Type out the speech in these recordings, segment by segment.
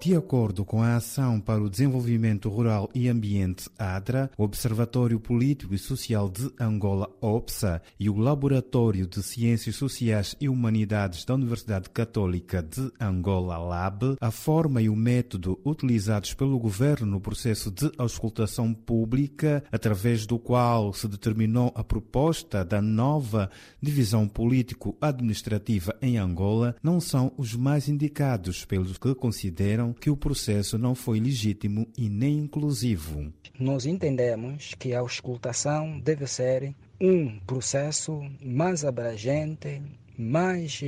De acordo com a Ação para o Desenvolvimento Rural e Ambiente ADRA, o Observatório Político e Social de Angola OPSA e o Laboratório de Ciências Sociais e Humanidades da Universidade Católica de Angola LAB, a forma e o método utilizados pelo governo no processo de auscultação pública, através do qual se determinou a proposta da nova divisão político-administrativa em Angola, não são os mais indicados pelos que consideram que o processo não foi legítimo e nem inclusivo. Nós entendemos que a auscultação deve ser um processo mais abrangente, mais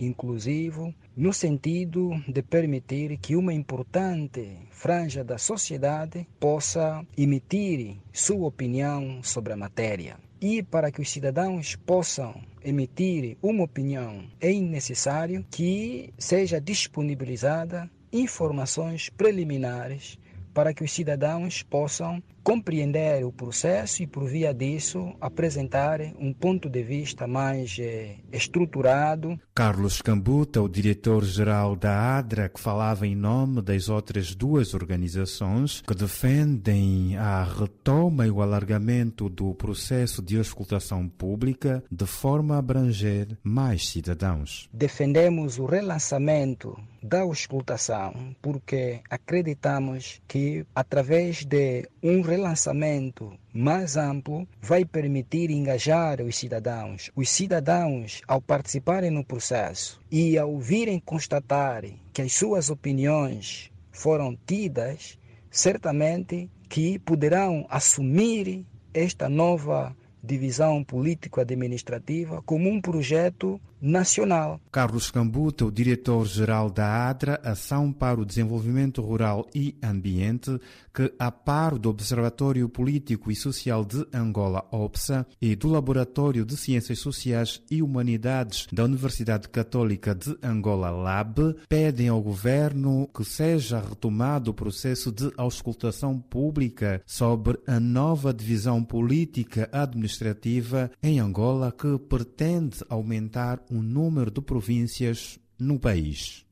inclusivo, no sentido de permitir que uma importante franja da sociedade possa emitir sua opinião sobre a matéria. E para que os cidadãos possam emitir uma opinião, é necessário que seja disponibilizada informações preliminares para que os cidadãos possam compreender o processo e, por via disso, apresentar um ponto de vista mais eh, estruturado. Carlos Cambuta, o diretor-geral da ADRA, que falava em nome das outras duas organizações que defendem a retoma e o alargamento do processo de auscultação pública de forma a abranger mais cidadãos. Defendemos o relançamento da auscultação porque acreditamos que, através de um relançamento mais amplo vai permitir engajar os cidadãos. Os cidadãos, ao participarem no processo e ao virem constatar que as suas opiniões foram tidas, certamente que poderão assumir esta nova divisão político-administrativa como um projeto nacional. Carlos Cambuta, o diretor-geral da ADRA, Ação para o Desenvolvimento Rural e Ambiente, que, a par do Observatório Político e Social de Angola, OPSA, e do Laboratório de Ciências Sociais e Humanidades da Universidade Católica de Angola, LAB, pedem ao governo que seja retomado o processo de auscultação pública sobre a nova divisão política administrativa em Angola que pretende aumentar o número de províncias no país.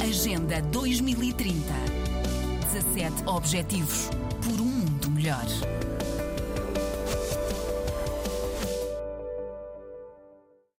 Agenda 2030. 17 Objetivos por um mundo melhor.